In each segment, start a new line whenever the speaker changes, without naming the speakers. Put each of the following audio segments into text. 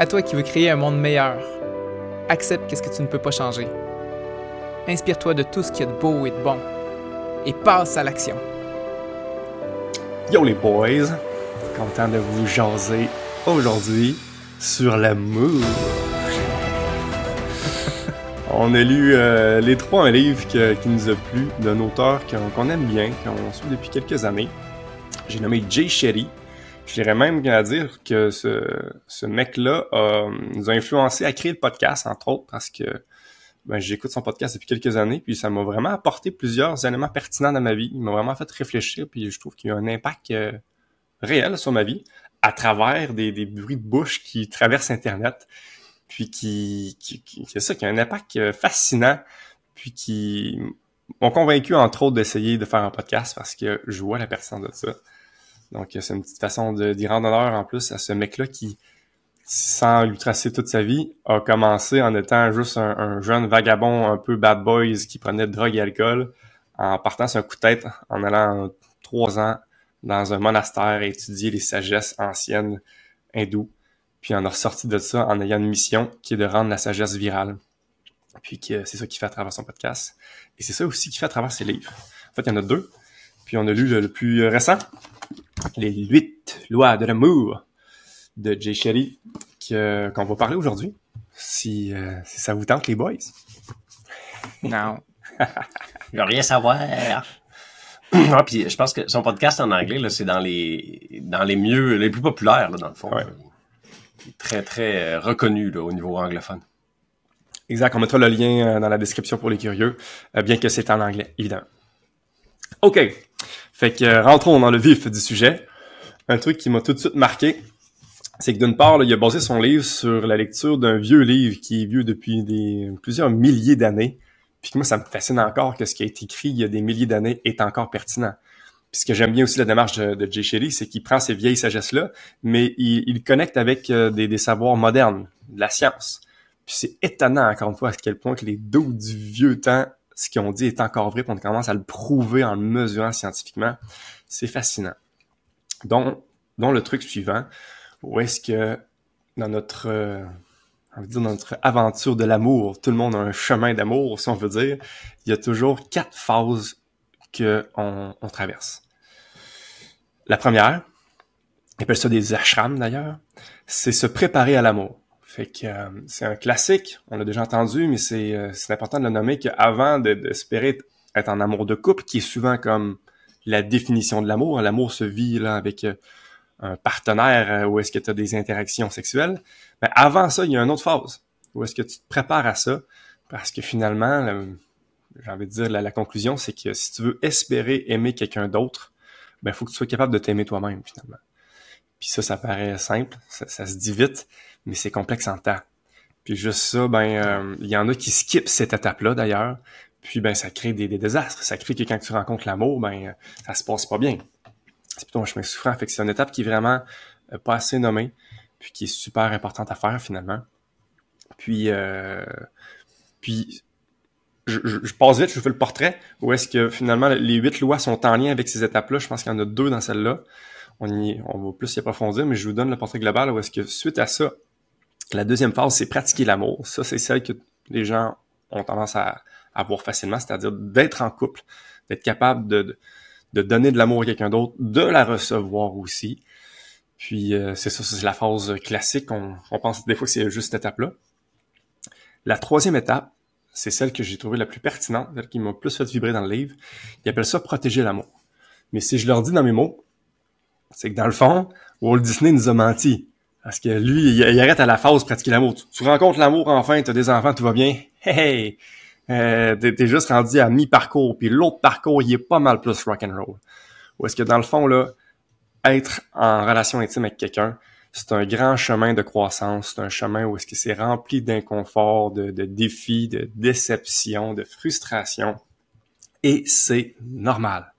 À toi qui veux créer un monde meilleur, accepte qu'est-ce que tu ne peux pas changer. Inspire-toi de tout ce qu'il y a de beau et de bon et passe à l'action.
Yo les boys, content de vous jaser aujourd'hui sur l'amour. On a lu euh, les trois un livre qui nous a plu d'un auteur qu'on aime bien, qu'on suit depuis quelques années. J'ai nommé Jay Sherry. Je dirais même à dire que ce, ce mec-là nous a influencé à créer le podcast, entre autres, parce que ben, j'écoute son podcast depuis quelques années, puis ça m'a vraiment apporté plusieurs éléments pertinents dans ma vie. Il m'a vraiment fait réfléchir, puis je trouve qu'il y a un impact euh, réel sur ma vie à travers des, des bruits de bouche qui traversent Internet puis qui, qui, qui, ça, qui a un impact euh, fascinant, puis qui m'ont convaincu, entre autres, d'essayer de faire un podcast parce que je vois la personne de ça. Donc, c'est une petite façon d'y rendre honneur en plus à ce mec-là qui, sans lui tracer toute sa vie, a commencé en étant juste un, jeune vagabond un peu bad boys qui prenait drogue et alcool, en partant sur un coup de tête, en allant trois ans dans un monastère étudier les sagesses anciennes hindoues puis on a ressorti de ça en ayant une mission qui est de rendre la sagesse virale. Puis c'est ça qu'il fait à travers son podcast. Et c'est ça aussi qu'il fait à travers ses livres. En fait, il y en a deux. Puis on a lu le, plus récent, Les huit lois de l'amour de Jay Sherry, qu'on va parler aujourd'hui. Si, euh, si ça vous tente, les boys.
Non.
je veux rien savoir. ah, puis je pense que son podcast en anglais, c'est dans les dans les mieux, les plus populaires, là, dans le fond très, très euh, reconnu au niveau anglophone.
Exact. On mettra le lien euh, dans la description pour les curieux, bien que c'est en anglais, évidemment. OK. Fait que rentrons dans le vif du sujet. Un truc qui m'a tout de suite marqué, c'est que d'une part, il a basé son livre sur la lecture d'un vieux livre qui est vieux depuis des, plusieurs milliers d'années. Puis moi, ça me fascine encore que ce qui a été écrit il y a des milliers d'années est encore pertinent. Puis ce que j'aime bien aussi la démarche de, de Jay Sherry, c'est qu'il prend ces vieilles sagesses-là, mais il, il connecte avec euh, des, des, savoirs modernes, de la science. Puis c'est étonnant, encore une fois, à quel point que les dos du vieux temps, ce qu'ils ont dit est encore vrai, puis on commence à le prouver en le mesurant scientifiquement. C'est fascinant. Donc, donc le truc suivant, où est-ce que dans notre, euh, on veut dire notre aventure de l'amour, tout le monde a un chemin d'amour, si on veut dire, il y a toujours quatre phases qu'on on traverse. La première, on appelle ça des ashrams d'ailleurs, c'est se préparer à l'amour. Fait que euh, c'est un classique, on l'a déjà entendu, mais c'est euh, important de le nommer qu'avant d'espérer être en amour de couple, qui est souvent comme la définition de l'amour, l'amour se vit là avec euh, un partenaire où est-ce que tu as des interactions sexuelles, mais avant ça, il y a une autre phase où est-ce que tu te prépares à ça, parce que finalement, j'ai envie de dire, la, conclusion, c'est que si tu veux espérer aimer quelqu'un d'autre, ben, il faut que tu sois capable de t'aimer toi-même, finalement. Puis ça, ça paraît simple, ça, se dit vite, mais c'est complexe en temps. Puis juste ça, ben, euh, il y en a qui skippent cette étape-là, d'ailleurs. Puis, ben, ça crée des, désastres. Ça crée que quand tu rencontres l'amour, ben, ça se passe pas bien. C'est plutôt un chemin souffrant. Fait que c'est une étape qui est vraiment euh, pas assez nommée, puis qui est super importante à faire, finalement. Puis, euh, puis je, passe vite, je fais le portrait, où est-ce que finalement les huit lois sont en lien avec ces étapes-là? Je pense qu'il y en a deux dans celle-là. On, y, on va plus y approfondir, mais je vous donne le portrait global où est-ce que suite à ça, la deuxième phase, c'est pratiquer l'amour. Ça, c'est celle que les gens ont tendance à, avoir facilement, c'est-à-dire d'être en couple, d'être capable de, donner de l'amour à quelqu'un d'autre, de la recevoir aussi. Puis euh, c'est ça, c'est la phase classique. On, on pense des fois que c'est juste cette étape-là. La troisième étape, c'est celle que j'ai trouvée la plus pertinente, celle qui m'a plus fait vibrer dans le livre. Ils appellent ça protéger l'amour. Mais si je leur dis dans mes mots, c'est que dans le fond, Walt Disney nous a menti. Parce que lui, il, arrête à la phase pratiquer l'amour. Tu, rencontres l'amour enfin, tu as des enfants, tout va bien. Hey, euh, t'es, juste rendu à mi-parcours, puis l'autre parcours, il est pas mal plus rock and roll. Ou est-ce que dans le fond, là, être en relation intime avec quelqu'un, c'est un grand chemin de croissance, c'est un chemin où est-ce que c'est rempli d'inconfort, de, de défis, de déceptions, de frustrations. Et c'est normal.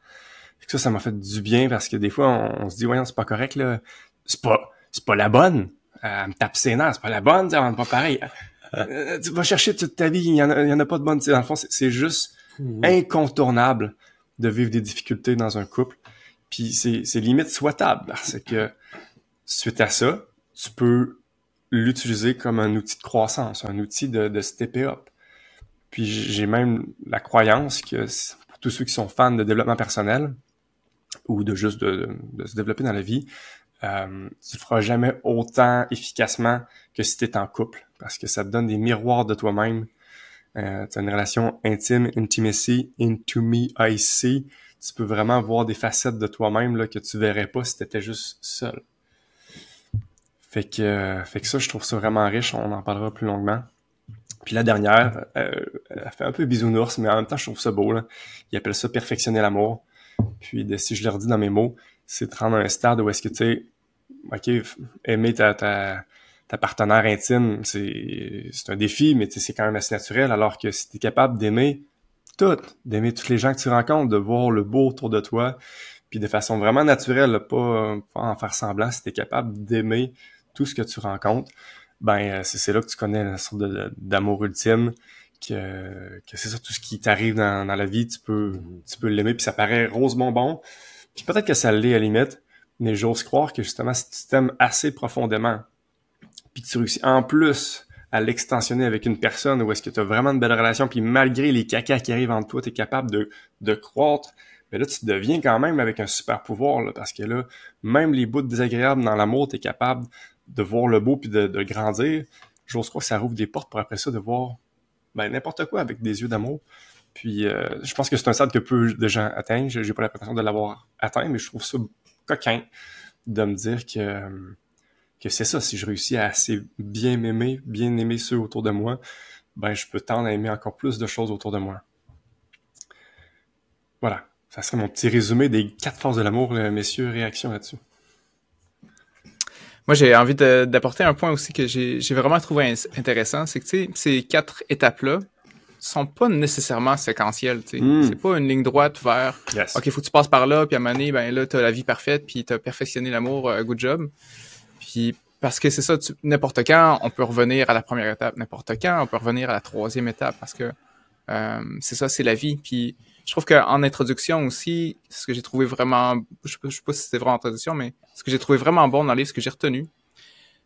Ça, ça m'a fait du bien parce que des fois, on, se dit, voyons, c'est pas correct, là. C'est pas, c'est pas la bonne. Euh, elle me tape ses nerfs, c'est pas la bonne, c'est pas pareil. Euh, tu vas chercher toute ta vie, il y en a, y en a pas de bonne. Dans le fond, c'est juste mmh. incontournable de vivre des difficultés dans un couple. Puis c'est limite souhaitable parce que suite à ça, tu peux l'utiliser comme un outil de croissance, un outil de, de stepper up. Puis j'ai même la croyance que pour tous ceux qui sont fans de développement personnel ou de juste de, de se développer dans la vie, euh, tu le feras jamais autant efficacement que si tu es en couple parce que ça te donne des miroirs de toi-même. Euh, tu as une relation intime, intimacy, into me, I see. Tu peux vraiment voir des facettes de toi-même là, que tu verrais pas si tu étais juste seul. Fait que, fait que ça, je trouve ça vraiment riche. On en parlera plus longuement. Puis la dernière, euh, elle fait un peu bisounours, mais en même temps, je trouve ça beau. Là. Il appelle ça perfectionner l'amour. Puis de, si je leur dis dans mes mots, c'est de rendre un stade où est-ce que tu sais, ok, aimer ta, ta, partenaire intime, c'est, c'est un défi, mais c'est quand même assez naturel. Alors que si tu es capable d'aimer tout, d'aimer tous les gens que tu rencontres, de voir le beau autour de toi, puis de façon vraiment naturelle, pas, pas en faire semblant, si tu es capable d'aimer tout ce que tu rencontres, ben euh, c'est là que tu connais la sorte d'amour ultime que, que c'est ça tout ce qui t'arrive dans, la vie tu peux tu peux l'aimer puis ça paraît rose bonbon puis peut-être que ça l'est à la limite mais j'ose croire que justement si tu t'aimes assez profondément puis que tu réussis en plus à l'extensionner avec une personne où est-ce que tu as vraiment une belle relation puis malgré les cacas qui arrivent entre toi tu es capable de de croître mais là tu deviens quand même avec un super pouvoir là, parce que là même les bouts désagréables dans l'amour tu es capable de voir le beau puis de, de grandir, j'ose croire que ça rouvre des portes pour après ça de voir ben, n'importe quoi avec des yeux d'amour. Puis euh, je pense que c'est un stade que peu de gens atteignent. J'ai pas l'impression de l'avoir atteint, mais je trouve ça coquin de me dire que, que c'est ça. Si je réussis à assez bien m'aimer, bien aimer ceux autour de moi, ben je peux tendre à aimer encore plus de choses autour de moi. Voilà. Ça serait mon petit résumé des quatre forces de l'amour, messieurs. Réaction là-dessus.
Moi, j'ai envie d'apporter un point aussi que j'ai vraiment trouvé intéressant, c'est que ces quatre étapes-là sont pas nécessairement séquentielles. Mm. C'est pas une ligne droite vers OK, faut que tu passes par là, puis à un moment donné, ben là, t'as la vie parfaite, puis t'as perfectionné l'amour, euh, good job. Puis parce que c'est ça, n'importe quand, on peut revenir à la première étape, n'importe quand, on peut revenir à la troisième étape, parce que euh, c'est ça, c'est la vie. Puis je trouve qu'en introduction aussi, ce que j'ai trouvé vraiment, je sais, sais pas si c'était vraiment en introduction, mais ce que j'ai trouvé vraiment bon dans le livre, ce que j'ai retenu,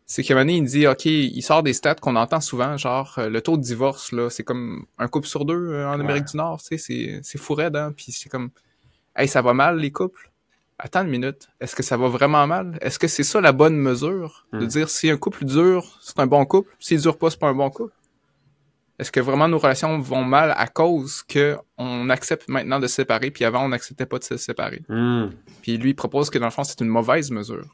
c'est qu'à un moment donné, il dit, OK, il sort des stats qu'on entend souvent, genre, euh, le taux de divorce, là, c'est comme un couple sur deux euh, en Amérique du Nord, tu sais, c'est, c'est fou raide, hein, puis c'est comme, hey, ça va mal, les couples? Attends une minute, est-ce que ça va vraiment mal? Est-ce que c'est ça la bonne mesure? De hmm. dire, si un couple dure, c'est un bon couple, s'il dure pas, c'est pas un bon couple? Est-ce que vraiment nos relations vont mal à cause que on accepte maintenant de se séparer, puis avant on n'acceptait pas de se séparer? Hmm. Puis lui il propose que dans le fond c'est une mauvaise mesure.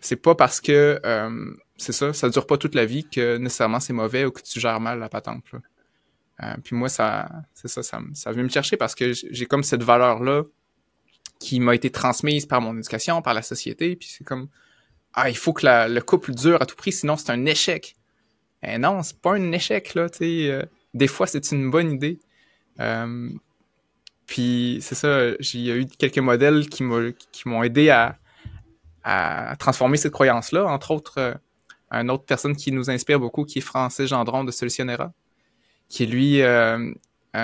C'est pas parce que euh, c'est ça, ça dure pas toute la vie que nécessairement c'est mauvais ou que tu gères mal la patente. Euh, puis moi ça, c'est ça, ça, ça vient me chercher parce que j'ai comme cette valeur là qui m'a été transmise par mon éducation, par la société, puis c'est comme ah il faut que le couple dure à tout prix, sinon c'est un échec. Non, c'est pas un échec, là. Euh, des fois, c'est une bonne idée. Euh, puis, c'est ça, a eu quelques modèles qui m'ont aidé à, à, transformer cette croyance-là. Entre autres, euh, une autre personne qui nous inspire beaucoup, qui est Francis Gendron de Solutionnera, qui, lui,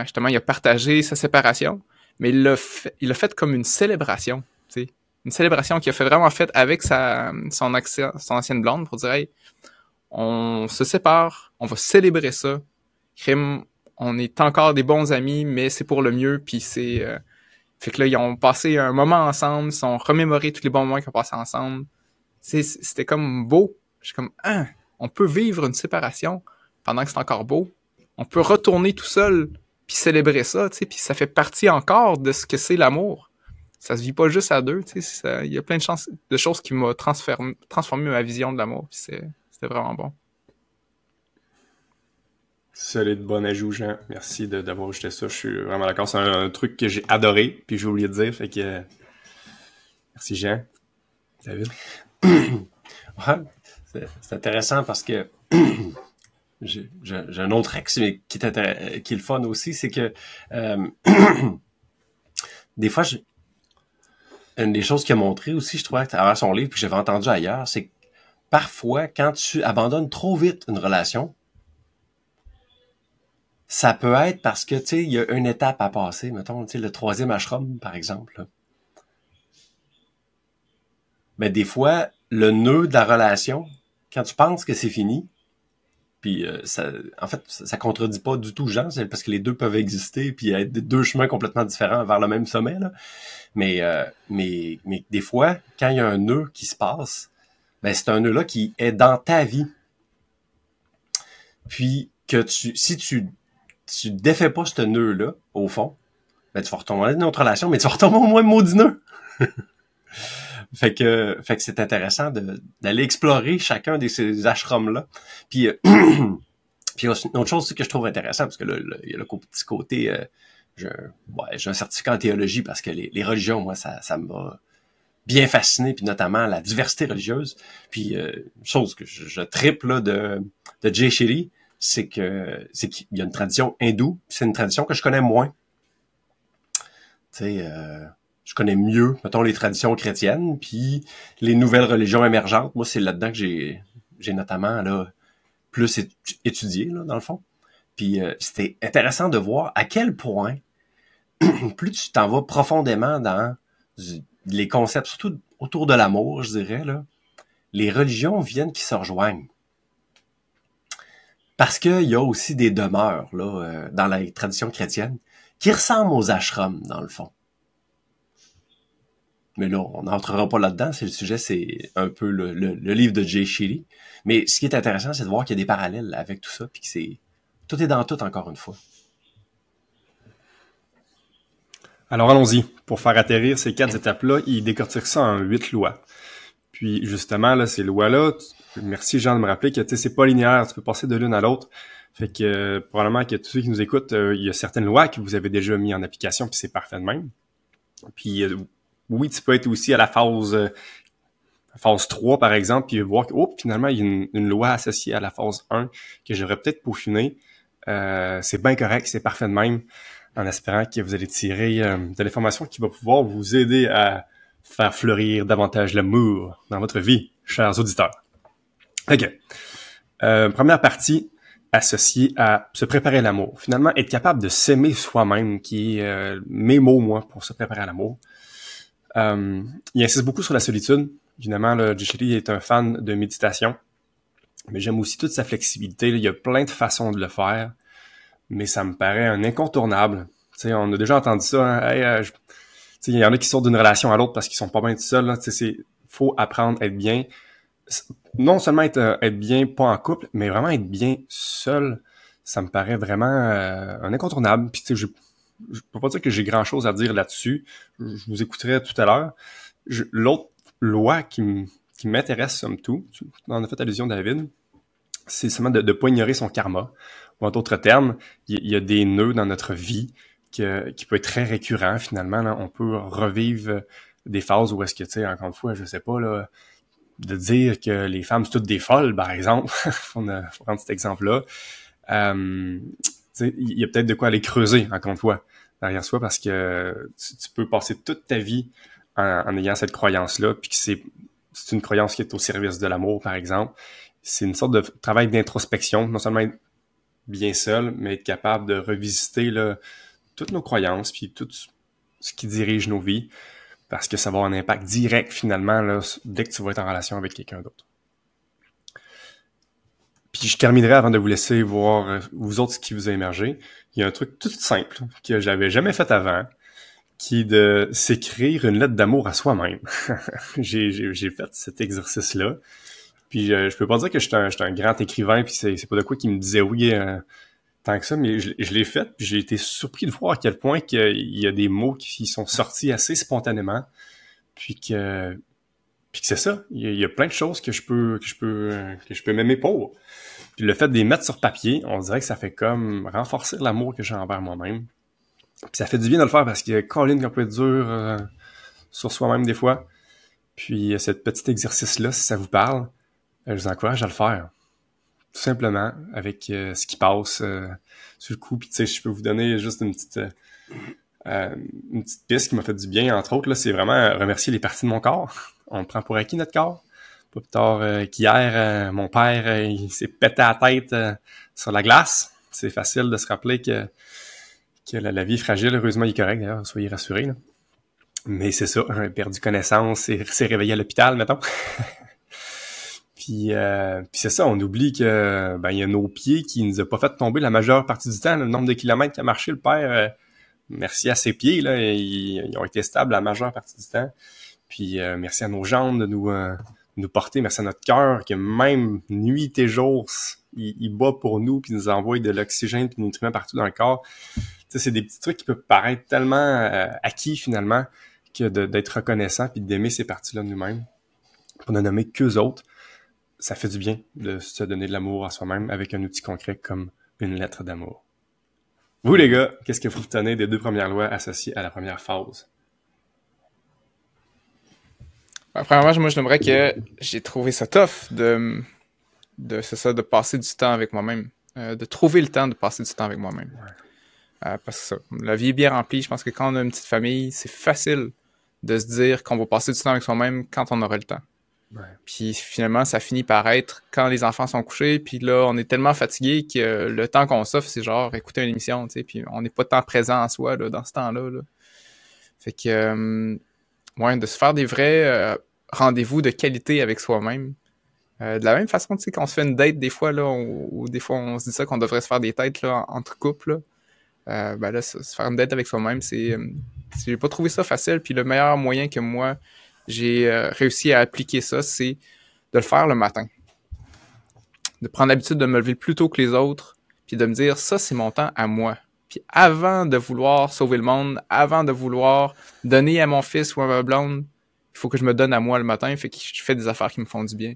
justement, il a partagé sa séparation, mais il l'a fait, fait comme une célébration. Une célébration qu'il a fait vraiment faite avec sa, son, son ancienne blonde pour dire, hey, on se sépare, on va célébrer ça. Crime, on est encore des bons amis, mais c'est pour le mieux, puis c'est... Euh, fait que là, ils ont passé un moment ensemble, ils ont remémoré tous les bons moments qu'ils ont passés ensemble. C'était comme beau. Je suis comme, ah, on peut vivre une séparation pendant que c'est encore beau. On peut retourner tout seul, puis célébrer ça, tu sais, puis ça fait partie encore de ce que c'est l'amour. Ça se vit pas juste à deux, tu sais. Il y a plein de, choses qui m'ont transformé, transformé ma vision de l'amour, c'est c'était vraiment bon.
Solide, bon ajout, Jean. Merci d'avoir ajouté ça. Je suis vraiment d'accord. C'est un, truc que j'ai adoré, puis j'ai oublié de dire. Fait que. merci, Jean. David.
ouais, c'est intéressant parce que j'ai un autre axe qui est, qui est le fun aussi, c'est que euh, des fois, une des choses qu'il a montré aussi, je trouvais, à travers son livre, puis j'avais entendu ailleurs, c'est que parfois, quand tu abandonnes trop vite une relation, ça peut être parce que, tu sais, il y a une étape à passer, mettons, tu le troisième ashram, par exemple. Mais des fois, le nœud de la relation, quand tu penses que c'est fini, puis euh, ça, en fait, ça, contredit pas du tout Jean, c'est parce que les deux peuvent exister puis être deux chemins complètement différents vers le même sommet. Mais, euh, mais, mais des fois, quand il y a un nœud qui se passe, ben c'est un nœud là qui est dans ta vie. Puis que tu, si tu, tu défais pas ce nœud là, au fond, ben tu vas retomber dans une autre relation, mais tu vas retomber au moins maudit nœud. Fait que, fait que c'est intéressant d'aller explorer chacun de ces ashrams-là. Puis, euh, puis une autre chose que je trouve intéressant, parce que là, il y a le petit côté, euh, j'ai un certificat en théologie parce que les, religions, moi, ça, ça m'a bien fasciné, puis notamment la diversité religieuse. Puis, euh, chose que je, je triple de, de Jay Shiri, c'est que c'est qu'il y a une tradition hindoue, c'est une tradition que je connais moins. Tu sais, euh, je connais mieux, mettons, les traditions chrétiennes, puis les nouvelles religions émergentes. Moi, c'est là-dedans que j'ai, j'ai notamment là plus étudié, là, dans le fond. Puis euh, c'était intéressant de voir à quel point, plus tu t'en vas profondément dans les concepts, surtout autour de l'amour, je dirais, là, les religions viennent qui se rejoignent. Parce qu'il y a aussi des demeures là, euh, dans la tradition chrétienne qui ressemblent aux ashrams, dans le fond. Mais là, on n'entrera pas là-dedans. C'est le sujet, c'est un peu le, livre de Jay Shiri. Mais ce qui est intéressant, c'est de voir qu'il y a des parallèles avec tout ça, puis que c'est tout est dans tout encore une fois.
Alors allons-y. Pour faire atterrir ces quatre étapes-là, il décortique ça en huit lois. Puis justement, là, ces lois-là, merci Jean de me rappeler que c'est pas linéaire, tu peux passer de l'une à l'autre. Fait que euh, probablement que tous ceux qui nous écoutent, euh, il y a certaines lois que vous avez déjà mis en application, puis c'est parfait de même. Puis euh, oui, tu peux être aussi à la phase euh, phase 3, par exemple, puis voir que oh, finalement, il y a une, loi associée à la phase 1 que j'aurais peut-être peaufiné. Euh, c'est bien correct, c'est parfait de même, en espérant que vous allez tirer euh, de l'information qui va pouvoir vous aider à faire fleurir davantage l'amour dans votre vie, chers auditeurs. OK. première partie associée à se préparer à l'amour. Finalement, être capable de s'aimer soi-même, qui est mes mots, moi, pour se préparer à l'amour. Euh, il insiste beaucoup sur la solitude. Évidemment, le est un fan de méditation, mais j'aime aussi toute sa flexibilité. Il y a plein de façons de le faire, mais ça me paraît un incontournable. sais, on a déjà entendu ça. Hein. Euh, il y en a qui sortent d'une relation à l'autre parce qu'ils sont pas bien tout seuls. Il faut apprendre à être bien. Non seulement être, euh, être bien, pas en couple, mais vraiment être bien seul. Ça me paraît vraiment un incontournable. Puis, je je peux pas dire que j'ai grand chose à dire là-dessus. Je vous écouterai tout à l'heure. L'autre loi qui m'intéresse, somme tout, en a fait allusion, David, c'est seulement de ne pas ignorer son karma. Ou en d'autres termes, il y, a des nœuds dans notre vie qui peut être très récurrent finalement. On peut revivre des phases où est-ce que, tu sais, encore une fois, je sais pas, là, de dire que les femmes sont toutes des folles, par exemple. on a, faut prendre cet exemple-là. Il y a peut-être de quoi aller creuser, encore une fois derrière soi parce que tu, peux passer toute ta vie en, ayant cette croyance-là, puis que c'est, c'est une croyance qui est au service de l'amour, par exemple. C'est une sorte de travail d'introspection, non seulement bien seul, mais être capable de revisiter toutes nos croyances, puis tout ce qui dirige nos vies, parce que ça va avoir un impact direct finalement là, dès que tu vas être en relation avec quelqu'un d'autre. Puis je terminerai avant de vous laisser voir euh, vous autres ce qui vous a émergé. Il y a un truc tout simple que j'avais jamais fait avant, qui est de s'écrire une lettre d'amour à soi-même. j'ai fait cet exercice-là. Puis euh, je peux pas dire que je suis un, un, grand écrivain, puis c'est pas de quoi qui me disait oui euh, tant que ça, mais je, l'ai fait, puis j'ai été surpris de voir à quel point qu'il y a des mots qui sont sortis assez spontanément, puis que c'est ça. Il y, a, plein de choses que je peux que je peux que je peux m'aimer pour. Puis le fait de les mettre sur papier, on dirait que ça fait comme renforcer l'amour que j'ai envers moi-même. Puis ça fait du bien de le faire parce que Colin qu'on peut être dur euh, sur soi-même des fois. Puis ce petit exercice-là, si ça vous parle, euh, je vous encourage à le faire. Tout simplement, avec euh, ce qui passe sur le coup. Puis tu sais, je peux vous donner juste une petite, une petite piste qui m'a fait du bien, entre autres. Là, c'est vraiment remercier les parties de mon corps. On prend pour acquis notre corps. Pas plus tard euh, qu'hier, euh, mon père, euh, s'est pété la tête sur la glace. C'est facile de se rappeler que, que la, vie est fragile. Heureusement, il est correct, d'ailleurs, soyez rassurés. Mais c'est ça, perdu connaissance, s'est réveillé à l'hôpital, mettons. Puis, euh, c'est ça, on oublie que ben il y a nos pieds qui nous a pas fait tomber la majeure partie du temps. Le nombre de kilomètres qu'a marché le père, euh, merci à ses pieds, là, ils, ont été stables la majeure partie du temps. Puis euh, merci à nos jambes de nous, nous porter, merci à notre cœur que même nuit et jour, il, bat pour nous, puis nous envoie de l'oxygène puis des nutriments partout dans le corps. c'est des petits trucs qui peuvent paraître tellement acquis finalement que d'être reconnaissant puis d'aimer ces parties-là nous-mêmes pour ne nommer qu'eux autres ça fait du bien de se donner de l'amour à soi-même avec un outil concret comme une lettre d'amour. Vous les gars, qu'est-ce que vous retenez des deux premières lois associées à la première phase?
premièrement, moi, je n'aimerais que j'ai trouvé ça tough de, ça, de passer du temps avec moi-même, euh, de trouver le temps de passer du temps avec moi-même. Euh, parce que ça, la vie est bien remplie. Je pense que quand on a une petite famille, c'est facile de se dire qu'on va passer du temps avec soi-même quand on aura le temps. Puis finalement, ça finit par être quand les enfants sont couchés, puis là, on est tellement fatigué que le temps qu'on s'offre, c'est genre écouter une émission, tu sais, puis on n'est pas tant présent en soi là, dans ce temps-là. Fait que, euh, ouais, de se faire des vrais euh, rendez-vous de qualité avec soi-même. Euh, de la même façon, tu sais, quand on se fait une date des fois, là, ou des fois on se dit ça qu'on devrait se faire des têtes là, entre couples, là, ben là, se, faire une date avec soi-même, c'est... j'ai pas trouvé ça facile, puis le meilleur moyen que moi j'ai euh, réussi à appliquer ça, c'est de le faire le matin. De prendre l'habitude de me lever plus tôt que les autres, puis de me dire, ça, c'est mon temps à moi. Puis avant de vouloir sauver le monde, avant de vouloir donner à mon fils ou à ma blonde, il faut que je me donne à moi le matin, fait que je fais des affaires qui me font du bien.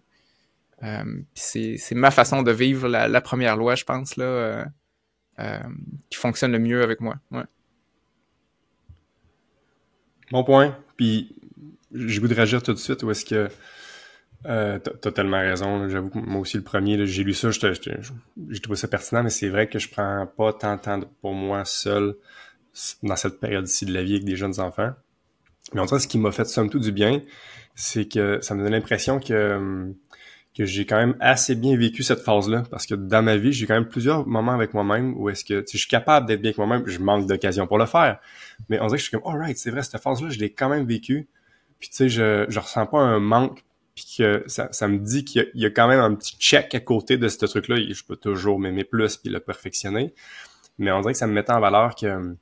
Euh, c'est ma façon de vivre la, première loi, je pense, là, euh, euh, qui fonctionne le mieux avec moi. Ouais.
Bon point. Puis je voudrais réagir tout de suite ou est-ce que euh, t'as tellement raison. J'avoue que moi aussi, le premier, j'ai lu ça, j'ai trouvé ça pertinent, mais c'est vrai que je prends pas tant de temps pour moi seul dans cette période-ci de la vie avec des jeunes enfants. Mais en tout cas, ce qui m'a fait somme tout du bien, c'est que ça me donne l'impression que, que j'ai quand même assez bien vécu cette phase-là. Parce que dans ma vie, j'ai quand même plusieurs moments avec moi-même où est-ce que je suis capable d'être bien avec moi-même. Je manque d'occasion pour le faire. Mais on dirait que je suis comme, alright, c'est vrai, cette phase-là, je l'ai quand même vécue. Puis tu sais, je, je ressens pas un manque, puis que ça, ça me dit qu'il y, a quand même un petit check à côté de ce truc-là. Je peux toujours m'aimer plus puis le perfectionner. Mais on dirait que ça me met en valeur que...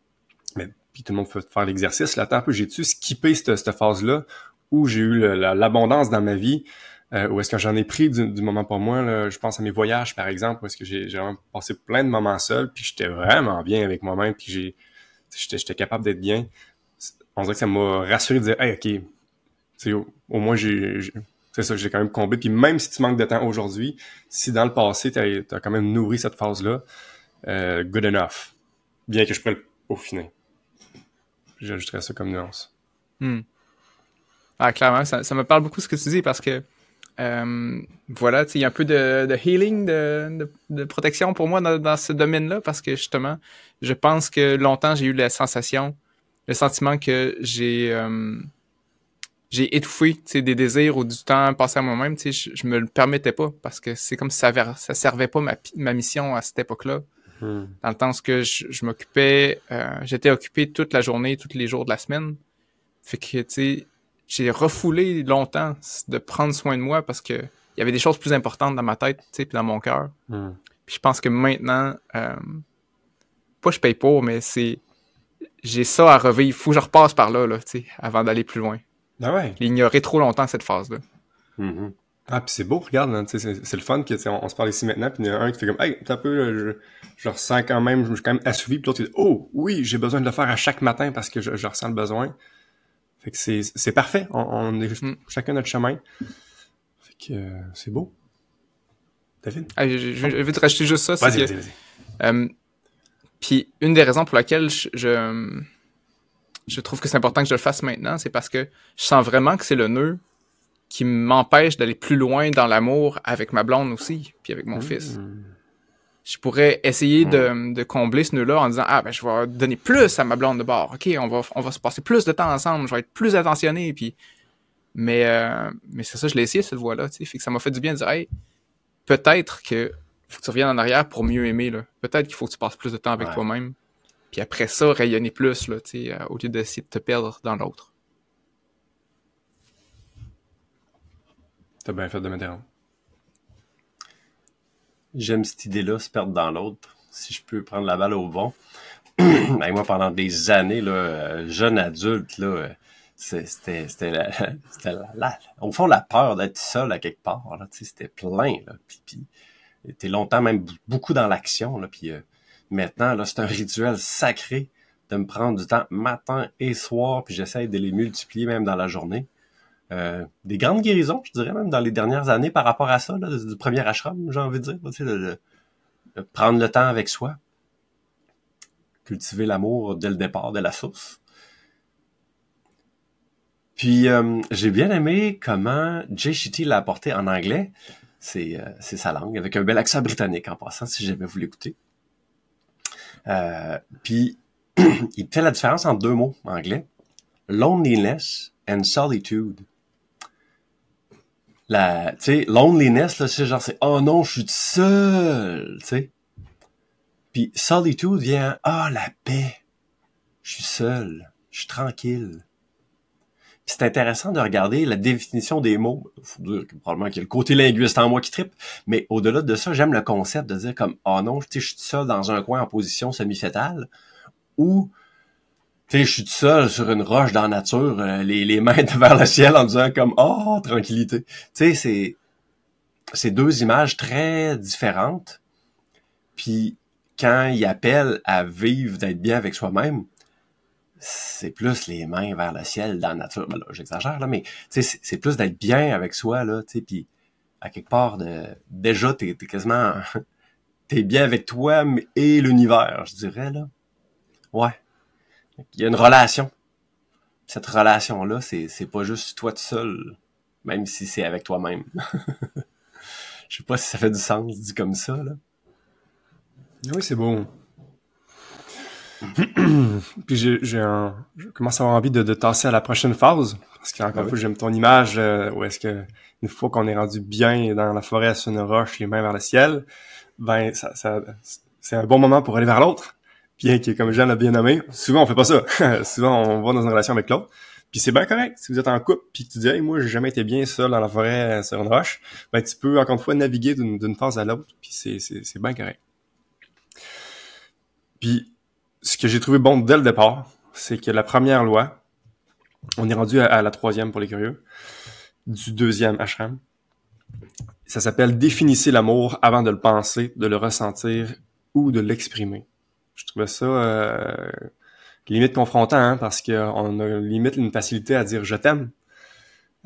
Mais, puis tout le monde peut faire l'exercice. Là, un peu, j'ai-tu skippé cette, cette phase-là où j'ai eu l'abondance dans ma vie, euh, où est-ce que j'en ai pris du, du, moment pour moi. Là, je pense à mes voyages, par exemple, où est-ce que j'ai passé plein de moments seul, puis j'étais vraiment bien avec moi-même, puis j'étais capable d'être bien. On dirait que ça m'a rassuré de dire, hey, ok, au, moins, j'ai, c'est ça, j'ai quand même comblé. Puis même si tu manques de temps aujourd'hui, si dans le passé, tu as, quand même nourri cette phase-là, euh, good enough. Bien que je pourrais le peaufiner. J'ajouterais ça comme nuance.
Hmm. Ah, clairement, ça, ça, me parle beaucoup ce que tu dis parce que euh, voilà, il y a un peu de, healing, de, de, protection pour moi dans, dans ce domaine-là parce que justement, je pense que longtemps j'ai eu la sensation, le sentiment que j'ai euh, j'ai étouffé des désirs ou du temps passé à moi-même. Je, je me le permettais pas parce que c'est comme si ça, ça servait pas ma, ma mission à cette époque-là. Hmm. Dans le temps que je, je m'occupais, euh, j'étais occupé toute la journée, tous les jours de la semaine. Fait que, tu sais, j'ai refoulé longtemps de prendre soin de moi parce que il y avait des choses plus importantes dans ma tête, tu sais, puis dans mon cœur. Hmm. Puis je pense que maintenant, euh, pas je paye pour, mais c'est j'ai ça à revivre. Faut que je repasse par là, là, tu sais, avant d'aller plus loin.
Ah ouais.
Ignorer trop longtemps cette phase-là.
Mm-hmm. Ah, puis c'est beau, regarde, hein, c'est, le fun que on, on, se parle ici maintenant, puis il y en a un qui fait comme Hey, un peu, je, je ressens quand même, je suis quand même assouvi, puis l'autre il dit Oh oui, j'ai besoin de le faire à chaque matin parce que je, je ressens le besoin. Fait que c'est, c'est parfait. On, on est mm. chacun notre chemin. Fait que euh, c'est beau. David?
Ah, je, je, je, vais te rajouter juste ça.
Vas-y, vas-y, vas-y.
Euh, puis une des raisons pour laquelle je, je trouve que c'est important que je le fasse maintenant, c'est parce que je sens vraiment que c'est le nœud qui m'empêche d'aller plus loin dans l'amour avec ma blonde aussi, puis avec mon fils. Hmm. Je pourrais essayer de, hmm. de, combler ce nœud-là en disant ah ben je vais donner plus à ma blonde de bord. Ok, on va on va se passer plus de temps ensemble, je vais être plus attentionné, puis mais euh, mais c'est ça, je l'ai essayé cette voie-là, tu sais, fait que ça m'a fait du bien de dire hey peut-être que faut que tu reviennes en arrière pour mieux aimer là. Peut-être qu'il faut que tu passes plus de temps avec toi-même. Puis après ça, rayonner plus, là, euh, au lieu d'essayer de te perdre dans l'autre.
T'as bien fait de m'interrompre.
j'aime cette idée-là, se perdre dans l'autre. Si je peux prendre la balle au bon. Et moi, pendant des années, là, euh, jeune adulte, là, c'était c'était la, au fond la peur d'être seul à quelque part là c'était plein là puis, puis t'es longtemps même beaucoup dans l'action là puis euh, maintenant là c'est un rituel sacré de me prendre du temps matin et soir puis j'essaie de les multiplier même dans la journée euh, des grandes guérisons je dirais même dans les dernières années par rapport à ça du premier ashram j'ai envie de dire de, prendre le temps avec soi cultiver l'amour dès le départ de la source puis euh, j'ai bien aimé comment Jay Shetty l'a apporté en anglais. C'est euh, sa langue, avec un bel accent britannique en passant, si jamais vous l'écoutez. Euh, puis il fait la différence entre deux mots en anglais. Loneliness and solitude. La, tu sais, loneliness, là, c'est genre, c'est, oh non, je suis seul, tu sais. Puis solitude vient, ah, la paix. Je suis seul. Je suis tranquille c'est intéressant de regarder la définition des mots. Faut dire que probablement qu'il y a le côté linguiste en moi qui tripe, mais au-delà de ça, j'aime le concept de dire comme oh non, je suis seul dans un coin en position semi-fétale ou tu sais, je suis tout seul sur une roche dans la nature, euh, les, les mains vers le ciel en disant comme oh tranquillité. Tu sais, c'est c'est deux images très différentes. Puis quand il appelle à vivre, d'être bien avec soi-même, c'est plus les mains vers le ciel dans la nature. Ben là, j'exagère, là, mais c'est plus d'être bien avec soi, là, tu sais, puis à quelque part, de, déjà, t'es es quasiment... t'es bien avec toi et l'univers, je dirais, là. Ouais. Il y a une relation. Cette relation-là, c'est pas juste toi tout seul, même si c'est avec toi-même. je sais pas si ça fait du sens dit comme ça, là.
Oui, c'est bon. Puis j'ai un, je commence à avoir envie de, de tasser à la prochaine phase parce qu'encore une fois j'aime ton image euh, où est-ce que une fois qu'on est rendu bien dans la forêt sur une roche, les mains vers le ciel, ben ça, ça c'est un bon moment pour aller vers l'autre. Bien que comme Jean l'a bien nommé, souvent on fait pas ça. souvent on va dans une relation avec l'autre. Puis c'est bien correct. Si vous êtes en couple, puis tu dis hey, moi j'ai jamais été bien seul dans la forêt sur une roche, ben tu peux encore une fois naviguer d'une phase à l'autre. Puis c'est c'est bien correct. Puis ce que j'ai trouvé bon dès le départ, c'est que la première loi, on est rendu à, la troisième pour les curieux, du deuxième ashram. Ça s'appelle définissez l'amour avant de le penser, de le ressentir ou de l'exprimer. Je trouvais ça euh, limite confrontant hein, parce qu'on a limite une facilité à dire je t'aime.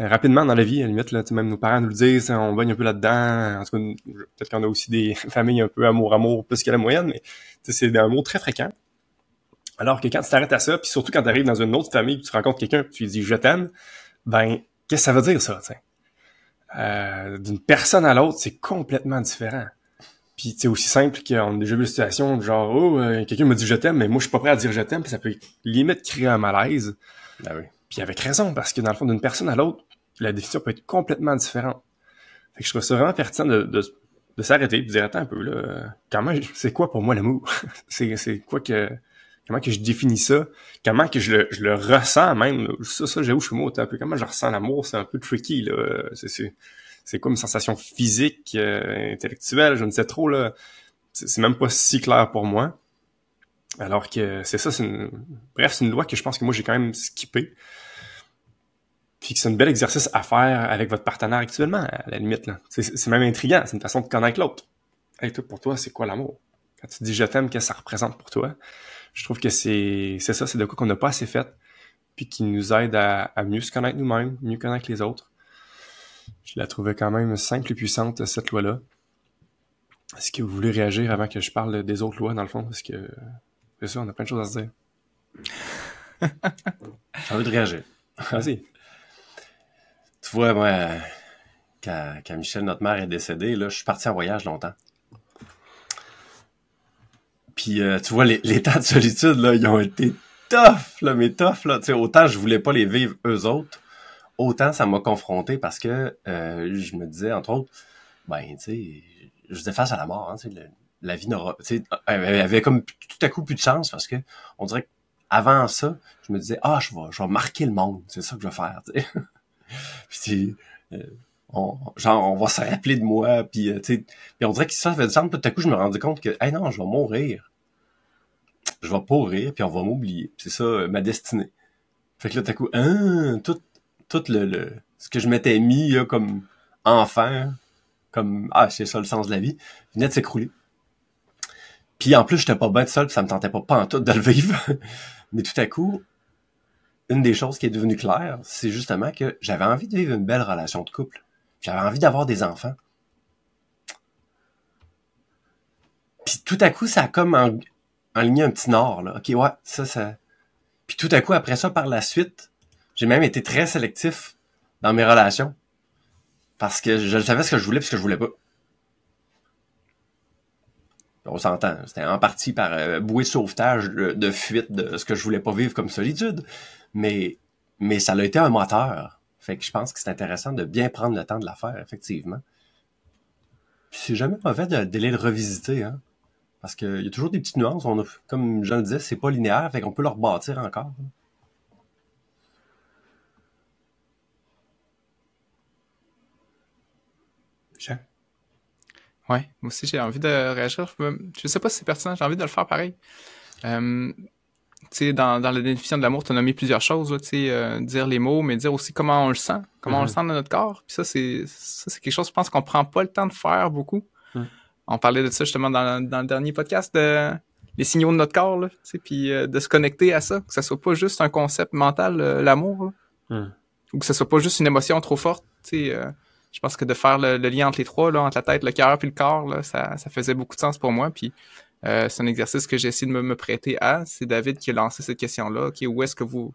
Euh, rapidement dans la vie, à la limite, là, même nos parents nous le disent, on baigne un peu là-dedans. En tout cas, peut-être qu'on a aussi des familles un peu amour-amour plus que la moyenne, mais c'est un mot très fréquent. Alors que quand tu t'arrêtes à ça, puis surtout quand tu arrives dans une autre famille, tu rencontres quelqu'un, tu lui dis je t'aime, ben qu'est-ce que ça veut dire ça, euh, D'une personne à l'autre, c'est complètement différent. Puis c'est aussi simple qu'on a déjà vu la situation genre oh euh, quelqu'un me dit je t'aime, mais moi je suis pas prêt à dire je t'aime, puis ça peut limite créer un malaise.
Ben oui.
Puis avec raison, parce que dans le fond, d'une personne à l'autre, la définition peut être complètement différente. Fait que je trouve ça vraiment pertinent de, de, de s'arrêter, de dire attends un peu là, comment c'est quoi pour moi l'amour? C'est c'est quoi que comment que je définis ça, comment que je le, je le ressens même? Ça, ça j'avoue, je suis un peu. Comment je ressens l'amour, c'est un peu tricky. là. C'est, c'est, quoi une sensation physique, euh, intellectuelle, je ne sais trop. là. C'est, même pas si clair pour moi. Alors que c'est ça, c'est une... bref, c'est une loi que je pense que moi j'ai quand même skippé. Puis que c'est un bel exercice à faire avec votre partenaire actuellement, à la limite. Là. C'est, c'est même intriguant, c'est une façon de connaître l'autre. Hey, toi, pour toi, c'est quoi l'amour? Quand tu dis je t'aime, qu'est-ce que ça représente pour toi? Je trouve que c'est ça, c'est de quoi qu'on n'a pas assez fait, puis qui nous aide à, mieux se connaître nous-mêmes, mieux connaître les autres. Je la trouvais quand même simple et puissante, cette loi-là. Est-ce que vous voulez réagir avant que je parle des autres lois, dans le fond? Parce que c'est ça, on a plein de choses à se dire.
J'ai envie de réagir.
Vas-y.
Tu vois, moi, quand, quand Michel, notre mère, est décédée, là, je suis parti en voyage longtemps. Puis euh, tu vois, les, les, temps de solitude, là, ils ont été tough, là, mais tough, là. Tu sais, autant je voulais pas les vivre eux autres, autant ça m'a confronté parce que euh, je me disais, entre autres, ben, tu sais, je faisais face à la mort, hein, la vie n'aura, tu sais, elle avait comme tout à coup plus de sens parce que on dirait qu'avant ça, je me disais, ah, je vais, je vais marquer le monde, c'est ça que je vais faire, tu sais. Puis, euh, on, genre, on va se rappeler de moi, puis, euh, tu sais, puis on dirait que ça fait du sens. Tout à coup, je me rendais compte que, hey non, je vais mourir. Je vais pas rire, puis on va m'oublier. C'est ça, euh, ma destinée. Fait que là, tout à coup, hein, tout, tout le, le, ce que je m'étais mis, comme enfant, comme, ah, c'est ça le sens de la vie, venait de s'écrouler. Puis en plus, j'étais pas bête seul, ça me tentait pas, pas en tout de le vivre. Mais tout à coup, une des choses qui est devenue claire, c'est justement que j'avais envie de vivre une belle relation de couple. J'avais envie d'avoir des enfants. Puis tout à coup, ça a comme en, enligné un petit nord, là. OK, ouais, ça, ça... Puis tout à coup, après ça, par la suite, j'ai même été très sélectif dans mes relations. Parce que je savais ce que je voulais et ce que je voulais pas. On s'entend. C'était en partie par euh, bouée sauvetage de, fuite de ce que je voulais pas vivre comme solitude. Mais, mais ça a été un moteur. Fait que je pense que c'est intéressant de bien prendre le temps de la faire, effectivement. C'est jamais mauvais de, de les revisiter, hein. Parce qu'il y a toujours des petites nuances. Comme je le disais, c'est pas linéaire, fait qu'on peut le rebâtir encore.
Jean? Ouais, moi aussi j'ai envie de réagir. Je sais pas si c'est pertinent, j'ai envie de le faire pareil. Euh, dans, dans la définition de l'amour, tu as nommé plusieurs choses, là, euh, dire les mots, mais dire aussi comment on le sent, comment on le mm-hmm. sent dans notre corps. Puis ça, c'est c'est quelque chose, je pense, qu'on prend pas le temps de faire beaucoup. Mm. On parlait de ça justement dans, dans le dernier podcast, de, les signaux de notre corps, là, puis euh, de se connecter à ça, que ça soit pas juste un concept mental, euh, l'amour, mm. ou que ça soit pas juste une émotion trop forte. Euh, je pense que de faire le, lien entre les trois, là, entre la tête, le cœur puis le corps, là, ça, ça faisait beaucoup de sens pour moi. Puis euh, c'est un exercice que j'ai essayé de me, prêter à. C'est David qui a lancé cette question-là. où est-ce que vous,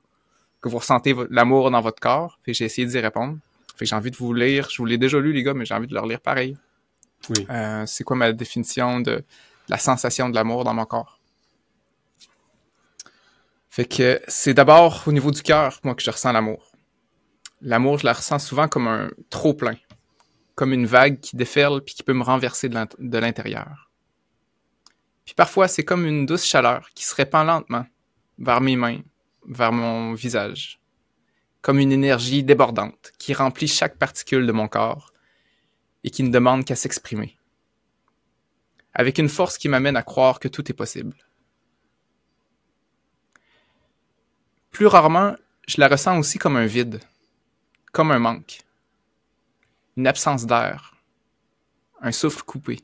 que vous ressentez l'amour dans votre corps? Puis j'ai essayé d'y répondre. Fait j'ai envie de vous lire. Je vous l'ai déjà lu, les gars, mais j'ai envie de le relire pareil. Oui. Euh, c'est quoi ma définition de la sensation de l'amour dans mon corps? Fait que c'est d'abord au niveau du cœur, moi, que je ressens l'amour. L'amour, je la ressens souvent comme un trop plein, comme une vague qui déferle puis qui peut me renverser de l'intérieur. Puis parfois, c'est comme une douce chaleur qui se répand lentement vers mes mains, vers mon visage. Comme une énergie débordante qui remplit chaque particule de mon corps et qui ne demande qu'à s'exprimer. Avec une force qui m'amène à croire que tout est possible. Plus rarement, je la ressens aussi comme un vide, comme un manque, une absence d'air, un souffle coupé,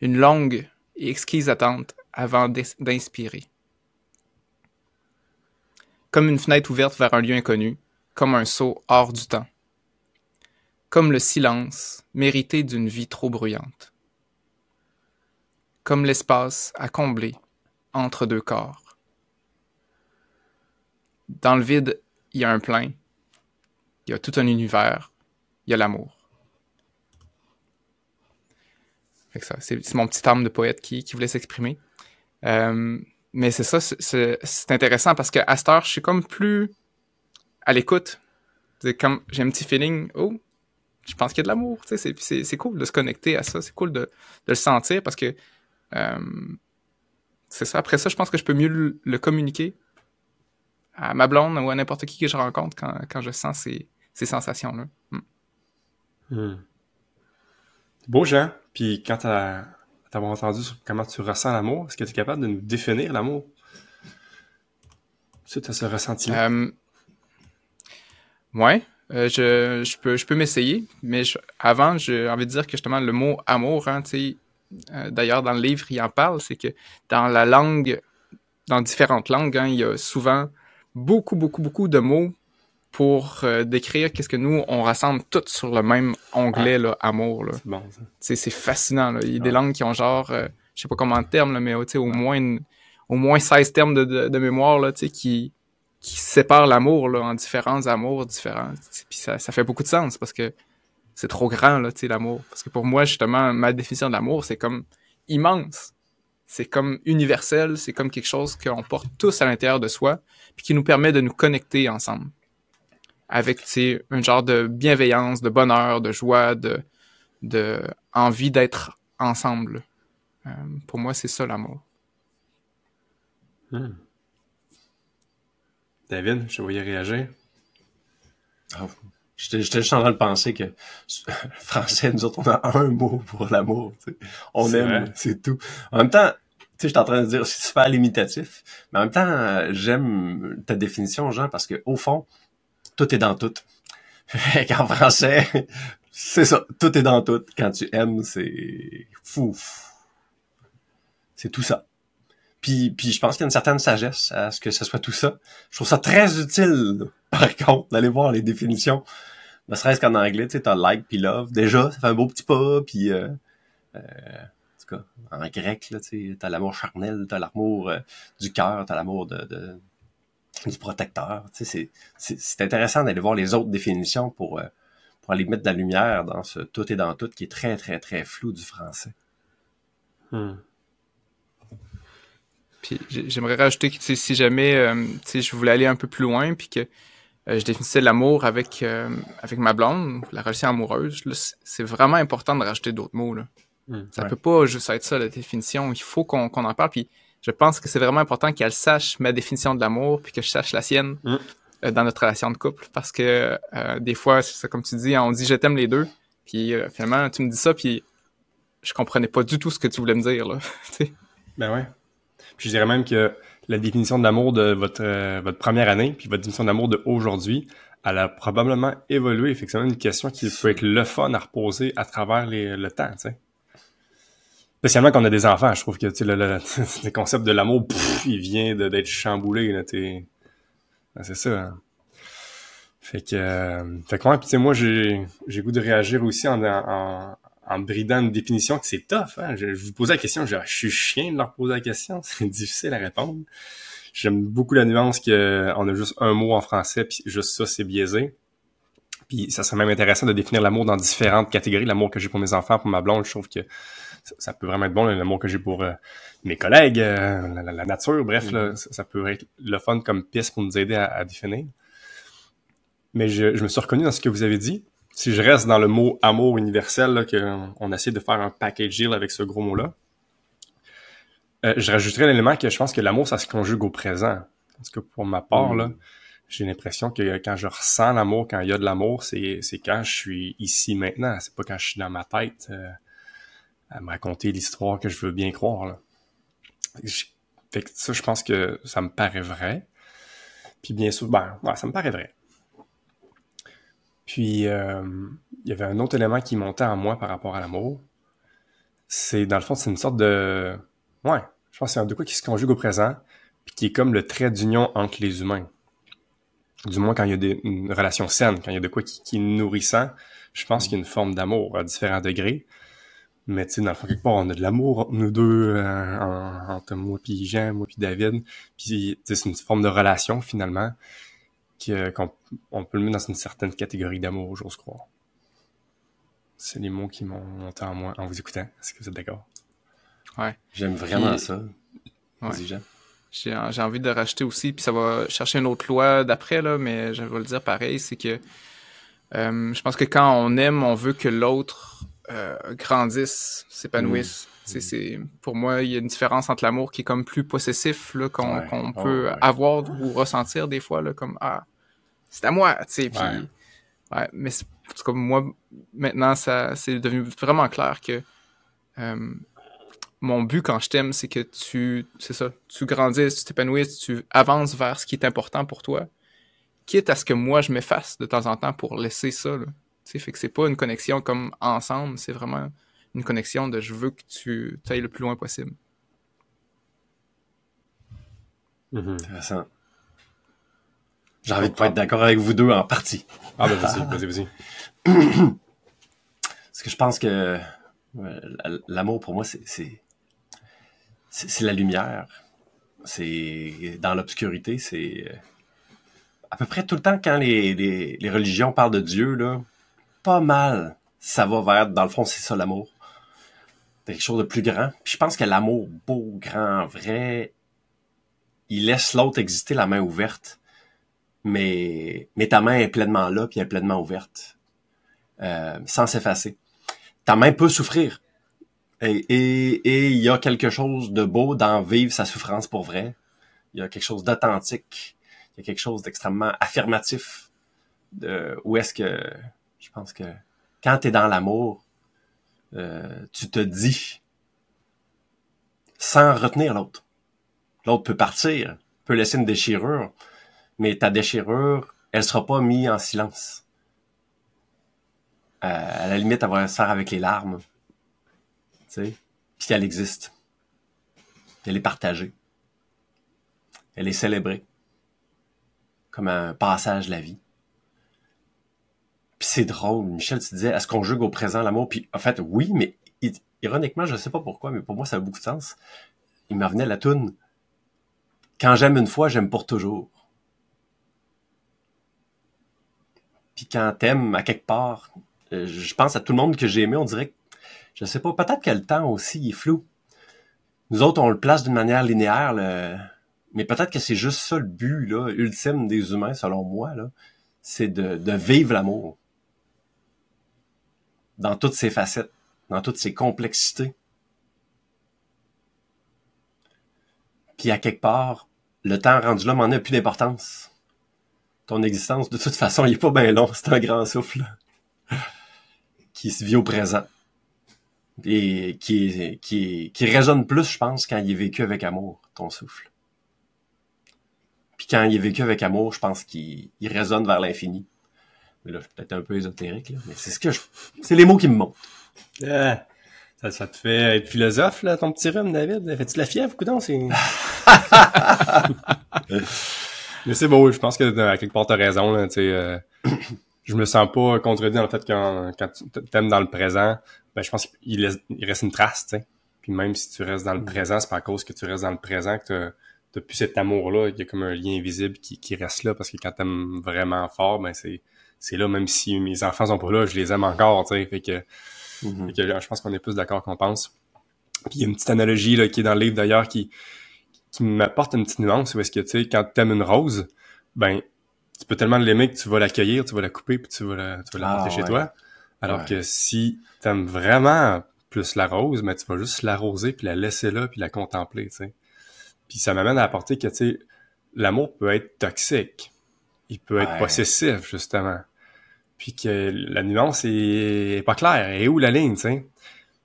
une longue et exquise attente avant d'inspirer. Comme une fenêtre ouverte vers un lieu inconnu, comme un saut hors du temps. Comme le silence mérité d'une vie trop bruyante. Comme l'espace à combler entre deux corps. Dans le vide, il y a un plein, il y a tout un univers, il y a l'amour. C'est mon petit âme de poète qui, qui voulait s'exprimer. Euh, mais c'est ça, c'est intéressant parce qu'à cette heure, je suis comme plus à l'écoute. J'ai un petit feeling, oh, je pense qu'il y a de l'amour. C'est cool de se connecter à ça. C'est cool de, de, le sentir parce que euh, c'est ça. Après ça, je pense que je peux mieux le, communiquer à ma blonde ou à n'importe qui que je rencontre quand, quand je sens ces, ces sensations-là. Hmm.
Beau, Jean. Puis quand t'as entendu comment tu ressens l'amour, est-ce que tu es capable de nous définir l'amour? Suite à ce ressenti-là.
Euh, ouais, euh, je, je, peux, je peux m'essayer, mais avant, j'ai envie de dire que justement le mot amour, hein, euh, d'ailleurs dans le livre, il en parle, c'est que dans la langue, dans différentes langues, hein, il y a souvent beaucoup, beaucoup, beaucoup de mots pour euh, décrire qu'est-ce que nous, on rassemble tout sur le même onglet, là, amour. Là. C'est bon, ça. C'est fascinant. Là. Il y a des langues qui ont genre, euh, je sais pas comment de termes, là, mais au moins, au moins 16 termes de, de, mémoire là, qui, qui séparent l'amour en différents amours différents. Puis ça, ça fait beaucoup de sens parce que c'est trop grand, là, l'amour. Parce que pour moi, justement, ma définition de l'amour, c'est comme immense. C'est comme universel, c'est comme quelque chose qu'on porte tous à l'intérieur de soi, puis qui nous permet de nous connecter ensemble avec un genre de bienveillance, de bonheur, de joie, de, de envie d'être ensemble. Euh, pour moi, c'est ça l'amour.
Hmm. David, je te voyais réagir.
Ah, J'étais juste en train de penser que français, nous autres, on a un mot pour l'amour. On aime, c'est tout. En même temps, tu sais, je suis en train de dire, c'est super limitatif. Mais en même temps, j'aime ta définition, Jean, parce que au fond, tout est dans tout. en français, c'est ça, tout est dans tout. Quand tu aimes, c'est fou. C'est tout ça. Puis, puis je pense qu'il y a une certaine sagesse à ce que ce soit tout ça. Je trouve ça très utile, par contre, d'aller voir les définitions. Ne serait-ce qu'en anglais, tu sais, t'as like puis love. Déjà, ça fait un beau petit pas, puis euh, euh, en tout cas, en grec, là, t'as l'amour charnel, t'as l'amour euh, du cœur, t'as l'amour de, de, du protecteur. Tu sais, c'est, c'est, intéressant d'aller voir les autres définitions pour, euh, pour aller mettre de la lumière dans ce tout et dans tout qui est très, très, très flou du français. Hmm.
Puis j'aimerais rajouter que si jamais euh, je voulais aller un peu plus loin, puis que euh, je définissais l'amour avec, avec ma blonde, la relation amoureuse, c'est vraiment important de rajouter d'autres mots. Là. Mmh, ça peut pas juste être ça, la définition. Il faut qu'on en parle. Puis je pense que c'est vraiment important qu'elle sache ma définition de l'amour, puis que je sache la sienne mmh. dans notre relation de couple. Parce que des fois, c'est comme tu dis, on dit je t'aime les deux. Puis finalement, tu me dis ça, puis je comprenais pas du tout ce que tu voulais me dire. Là,
ben ouais. Puis je dirais même que la définition de l'amour de votre, euh, votre première année, puis votre définition d'amour d'aujourd'hui, elle a probablement évolué. Effectivement, une question qui peut être le fun à reposer à travers le temps, tu sais. Spécialement quand on a des enfants, je trouve que le, le, le, concept de l'amour, il vient d'être chamboulé. Là, ben, c'est ça. Hein. Fait que, euh, fait que puis, moi, j'ai, j'ai goût de réagir aussi en, en, en bridant une définition que c'est tough. Hein? Je, vous posais la question, je, suis chien de leur poser la question, c'est difficile à répondre. J'aime beaucoup la nuance qu'on a juste un mot en français, puis juste ça, c'est biaisé. Puis ça serait même intéressant de définir l'amour dans différentes catégories. L'amour que j'ai pour mes enfants, pour ma blonde, je trouve que ça, peut vraiment être bon. L'amour que j'ai pour euh, mes collègues, euh, la, nature, bref, mm-hmm. ça, peut être le fun comme piste pour nous aider à, définir. Mais je, je, me suis reconnu dans ce que vous avez dit si je reste dans le mot amour universel, là, qu'on essaie de faire un package deal avec ce gros mot-là, euh, je rajouterais l'élément que je pense que l'amour, ça se conjugue au présent. Parce que pour ma part, là, j'ai l'impression que quand je ressens l'amour, quand il y a de l'amour, c'est, c'est quand je suis ici maintenant. C'est pas quand je suis dans ma tête euh, à me raconter l'histoire que je veux bien croire. Là. Fait que ça, je pense que ça me paraît vrai. Puis bien sûr, ben, ça me paraît vrai. Puis, euh, il y avait un autre élément qui montait en moi par rapport à l'amour. C'est, dans le fond, c'est une sorte de... Ouais, je pense que c'est un de quoi qui se conjugue au présent, puis qui est comme le trait d'union entre les humains. Du moins, quand il y a des, une relation saine, quand il y a de quoi qui, qui est nourrissant, je pense qu'il y a une forme d'amour à différents degrés. Mais tu sais, dans le fond, quelque part, on a de l'amour entre nous deux, euh, entre moi puis Jean, moi puis David. Puis c'est une forme de relation, finalement, qu'on peut le mettre dans une certaine catégorie d'amour, j'ose croire. C'est les mots qui m'ont monté en moi en vous écoutant. Est-ce que vous êtes d'accord?
Ouais.
J'aime vraiment ça.
J'ai envie de racheter aussi, puis ça va chercher une autre loi d'après, là, mais je vais le dire pareil, c'est que euh, je pense que quand on aime, on veut que l'autre euh, grandisse, s'épanouisse. Mm. C'est, pour moi, il y a une différence entre l'amour qui est comme plus possessif, là, qu'on, peut avoir ou ressentir des fois, là, comme ah, c'est à moi, tu sais. Puis, ouais. mais en tout cas, moi, maintenant, ça, c'est devenu vraiment clair que euh, mon but quand je t'aime, c'est que tu, c'est ça, tu grandisses, tu t'épanouisses, tu avances vers ce qui est important pour toi, quitte à ce que moi je m'efface de temps en temps pour laisser ça. Là. Tu sais, fait que c'est pas une connexion comme ensemble, c'est vraiment une connexion de je veux que tu ailles le plus loin possible.
Mm-hmm. Intéressant. J'ai envie de pas être d'accord avec vous deux en partie.
Ah ben vas-y, vas-y, vas-y.
Parce que je pense que l'amour pour moi, c'est c'est la lumière. C'est dans l'obscurité, c'est à peu près tout le temps quand les, les, les, religions parlent de Dieu, là, pas mal, ça va vers, dans le fond, c'est ça l'amour. Quelque chose de plus grand. Puis je pense que l'amour beau, grand, vrai, il laisse l'autre exister la main ouverte mais, mais ta main est pleinement là, puis elle est pleinement ouverte, euh, sans s'effacer. Ta main peut souffrir. Et, et, il y a quelque chose de beau dans vivre sa souffrance pour vrai. Il y a quelque chose d'authentique. Il y a quelque chose d'extrêmement affirmatif de, où est-ce que je pense que quand tu es dans l'amour, euh, tu te dis sans retenir l'autre. L'autre peut partir, peut laisser une déchirure, mais ta déchirure, elle sera pas mise en silence. Euh, à la limite, elle va se faire avec les larmes. Tu sais, puis qu'elle existe. Elle est partagée. Elle est célébrée. Comme un passage de la vie. Puis c'est drôle. Michel, tu disais, est-ce qu'on joue au présent l'amour? Puis en fait, oui, mais ironiquement, je sais pas pourquoi, mais pour moi, ça a beaucoup de sens. Il me revenait la toune. Quand j'aime une fois, j'aime pour toujours. Puis quand t'aimes à quelque part, euh, je pense à tout le monde que j'ai aimé, on dirait je sais pas, peut-être que le temps aussi est flou. Nous autres, on le place d'une manière linéaire, mais peut-être que c'est juste ça le but ultime des humains, selon moi, c'est de vivre l'amour dans toutes ses facettes, dans toutes ses complexités. Puis à quelque part, le temps rendu là m'en a plus d'importance. Ton existence, de toute façon, il est pas bien long, c'est un grand souffle qui se vit au présent et qui, qui, qui résonne plus, je pense, quand il est vécu avec amour, ton souffle. Puis quand il est vécu avec amour, je pense qu'il résonne vers l'infini. Là, je suis peut-être un peu ésotérique, là, mais c'est ce que je... C'est les mots qui me montent.
ça, ça, te fait être philosophe, là, ton petit rhum, David? Fais-tu la fièvre, coudon? C'est... mais c'est beau, je pense que à quelque part t'as raison, là, tu sais... Euh, je me sens pas contredit dans le fait quand, quand tu t'aimes dans le présent, ben je pense qu'il reste une trace, tu sais. Puis même si tu restes dans le mm. présent, c'est pas à cause que tu restes dans le présent que t'as plus cet amour-là, il y a comme un lien invisible qui, qui reste là, parce que quand t'aimes vraiment fort, ben c'est c'est là, même si mes enfants sont pas là, je les aime encore, tu sais. Fait que, mm-hmm. fait que je pense qu'on est plus d'accord qu'on pense. Puis il y a une petite analogie là, qui est dans le livre d'ailleurs qui, qui m'apporte une petite nuance, où est-ce que, tu sais, quand t'aimes une rose, ben tu peux tellement l'aimer que tu vas l'accueillir, tu vas la couper, puis tu vas la, tu vas la porter ah, chez toi. Alors que si t'aimes vraiment plus la rose, mais ben, tu vas juste l'arroser, puis la laisser là, puis la contempler, tu sais. Puis ça m'amène à apporter que, tu sais, l'amour peut être toxique. Il peut être possessif, justement. Puis que la nuance est, pas claire. Et où la ligne, tu sais?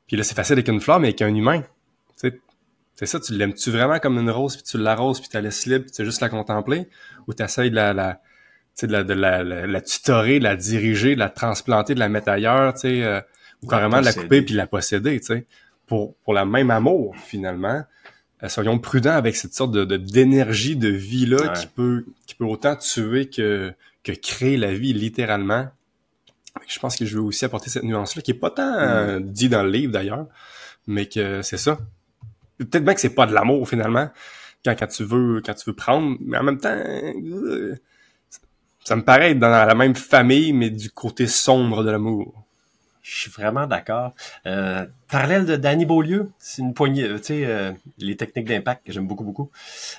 Puis là, c'est facile avec une fleur, mais avec un humain. Tu sais, c'est ça, tu l'aimes-tu vraiment comme une rose, puis tu l'arroses, puis tu la laisses libre, puis tu juste la contempler? Ou tu essaies de la, la de la, de la, la, tutorer, de la diriger, de la transplanter, de la mettre ailleurs, tu sais, euh, ou carrément de la couper puis la posséder, tu sais, pour, pour la même amour, finalement. Euh, soyons prudents avec cette sorte de, d'énergie, de, vie-là qui peut qui peut autant tuer que, que créer la vie, littéralement. Je pense que je veux aussi apporter cette nuance-là, qui est pas tant euh, dit dans le livre, d'ailleurs, mais que c'est ça. Peut-être bien que c'est pas de l'amour, finalement, quand, quand tu veux quand tu veux prendre, mais en même temps ça me paraît être dans la même famille, mais du côté sombre de l'amour.
Je suis vraiment d'accord. Euh, parallèle de Danny Beaulieu, c'est une poignée, euh, tu sais, euh, les techniques d'impact que j'aime beaucoup, beaucoup.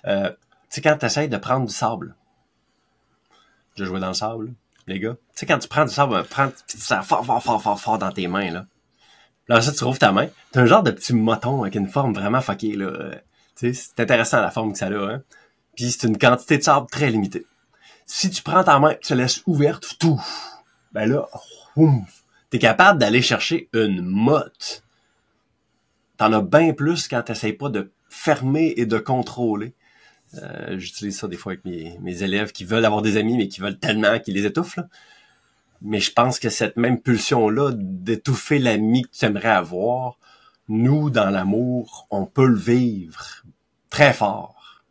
Euh, tu sais, quand tu essaies de prendre du sable, je jouais dans le sable, les gars. Tu sais, quand tu prends du sable, prends, tu sers fort, fort, fort, fort, fort dans tes mains, là. Là, ça, tu trouves ta main. T'as un genre de petit moton avec une forme vraiment fuckée, là. Tu sais, c'est intéressant la forme que ça a, hein. Puis c'est une quantité de sable très limitée. Si tu prends ta main tu la laisses ouverte, tout, ben là, t'es capable d'aller chercher une motte. T'en as bien plus quand t'essayes pas de fermer et de contrôler. Euh, J'utilise ça des fois avec mes, élèves qui veulent avoir des amis, mais qui veulent tellement qu'ils les étouffent. Mais je pense que cette même pulsion-là d'étouffer l'ami que tu aimerais avoir, nous, dans l'amour, on peut le vivre très fort.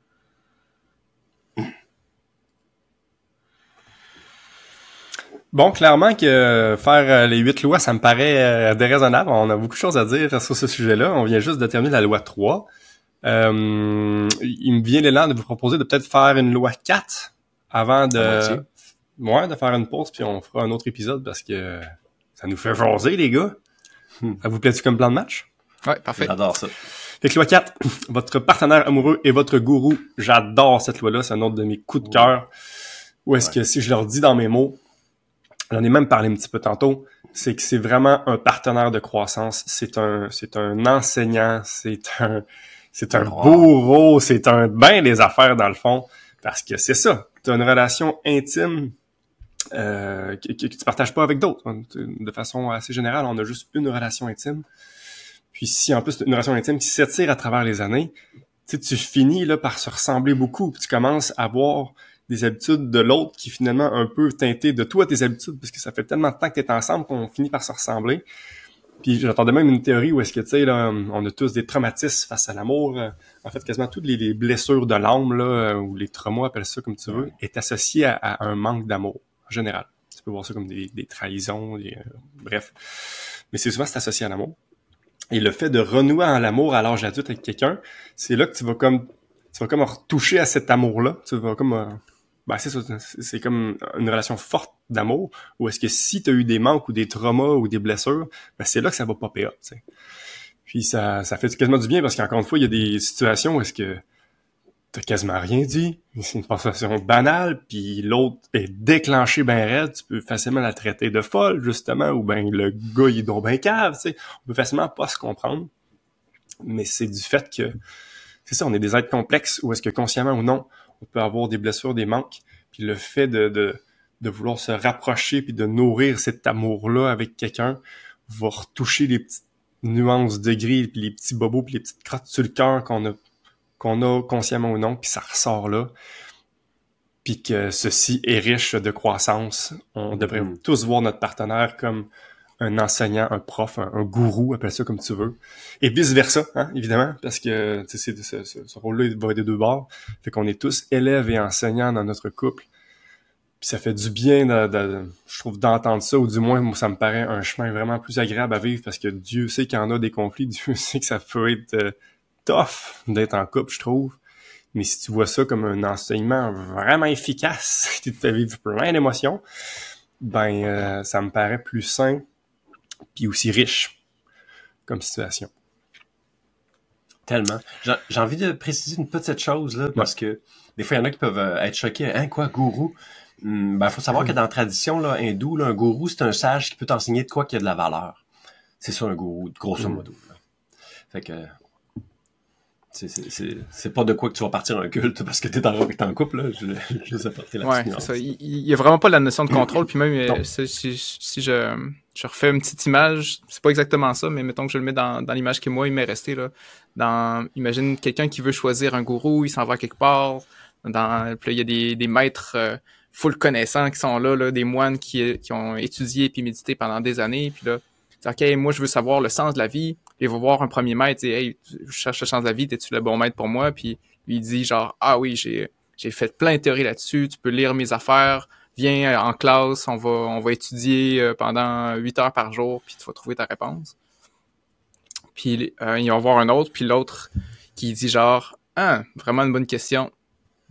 Bon, clairement que faire euh, les huit lois, ça me paraît euh, déraisonnable. On a beaucoup de choses à dire sur ce sujet-là. On vient juste de terminer la loi 3. Euh, il me vient l'élan de vous proposer de peut-être faire une loi 4 avant de... Ouais, de faire une pause, puis on fera un autre épisode parce que ça nous fait jaser, les gars. Hmm. Ça vous plaît-tu comme plan de match?
Ouais, parfait.
J'adore ça.
Fait que loi 4, votre partenaire amoureux et votre gourou. J'adore cette loi-là, c'est un autre de mes coups de cœur. Ou est-ce que si je leur dis dans mes mots, J'en ai même parlé un petit peu tantôt, c'est que c'est vraiment un partenaire de croissance, c'est un c'est un enseignant, c'est un c'est un bourreau, c'est un bain des affaires dans le fond parce que c'est ça, tu as une relation intime euh, que, que, tu partages pas avec d'autres. De façon assez générale, on a juste une relation intime. Puis si en plus une relation intime qui s'étire à travers les années, tu tu finis là par se ressembler beaucoup. Puis tu commences à avoir des habitudes de l'autre qui finalement un peu teintées de toi tes habitudes parce que ça fait tellement de temps que tu es ensemble qu'on finit par se ressembler. Puis j'entendais même une théorie où est-ce que, tu sais, là, on a tous des traumatismes face à l'amour. En fait, quasiment toutes les, blessures de l'âme, là, ou les traumas, appelle ça comme tu veux, est associé à, un manque d'amour, en général. Tu peux voir ça comme des, trahisons, euh, bref. Mais c'est souvent c'est associé à l'amour. Et le fait de renouer en l'amour à l'âge adulte avec quelqu'un, c'est là que tu vas comme tu vas comme retoucher à cet amour-là. Tu vas comme euh, ben c'est c'est comme une relation forte d'amour, ou est-ce que si tu as eu des manques ou des traumas ou des blessures, ben c'est là que ça va popper up, tu sais. Puis ça, ça fait quasiment du bien parce qu'encore une fois, il y a des situations où est-ce que t'as quasiment rien dit, c'est une conversation banale, puis l'autre est déclenché ben raide, tu peux facilement la traiter de folle, justement, ou ben le gars, il est donc ben cave, tu sais. On peut facilement pas se comprendre, mais c'est du fait que, c'est ça, on est des êtres complexes, ou est-ce que consciemment ou non, on peut avoir des blessures, des manques, puis le fait de, de, de vouloir se rapprocher puis de nourrir cet amour-là avec quelqu'un va retoucher les petites nuances de gris, puis les petits bobos, puis les petites crottes sur le cœur qu'on a qu'on a consciemment ou non, puis ça ressort là. Puis que ceci est riche de croissance. On devrait mm. tous voir notre partenaire comme un enseignant, un prof, un, gourou, appelle ça comme tu veux. Et vice-versa, hein, évidemment, parce que c'est, ce, ce, rôle-là va des deux bords. Fait qu'on est tous élèves et enseignants dans notre couple. Puis ça fait du bien, de, je trouve, d'entendre ça, ou du moins, ça me paraît un chemin vraiment plus agréable à vivre, parce que Dieu sait qu'il y en a des conflits, Dieu sait que ça peut être euh, tough d'être en couple, je trouve. Mais si tu vois ça comme un enseignement vraiment efficace, qui te vivre plein d'émotions, ben euh, ça me paraît plus sain puis aussi riche comme situation.
Tellement. J'ai envie de préciser une petite chose, là, parce que des fois, il y en a qui peuvent euh, être choqués. Hein, quoi, gourou? Il hmm, ben, faut savoir que dans la tradition là, hindoue, un gourou, c'est un sage qui peut t'enseigner de quoi qui a de la valeur. C'est ça, un gourou, grosso mm. modo. Fait que c'est pas de quoi que tu vas partir un culte parce que t'es es en couple, là. Je, je les apporter la
ouais, ça. Il, y a vraiment pas la notion de contrôle, puis même euh, si, si, je, je refais une petite image, c'est pas exactement ça, mais mettons que je le mets dans, dans l'image qui moi il m'est resté là. Dans, imagine quelqu'un qui veut choisir un gourou, il s'en va quelque part. Dans, puis il y a des, des maîtres euh, full connaissants qui sont là, là des moines qui, qui ont étudié puis médité pendant des années, puis là, ok, moi je veux savoir le sens de la vie il va voir un premier maître et hey, je cherche le sens de la vie, es-tu le bon maître pour moi? Puis lui il dit genre Ah oui, j'ai j'ai fait plein de théories là-dessus, tu peux lire mes affaires, viens euh, en classe, on va on va étudier euh, pendant 8 heures par jour, puis tu vas trouver ta réponse. Puis euh, il va voir un autre, puis l'autre qui dit genre Ah, vraiment une bonne question.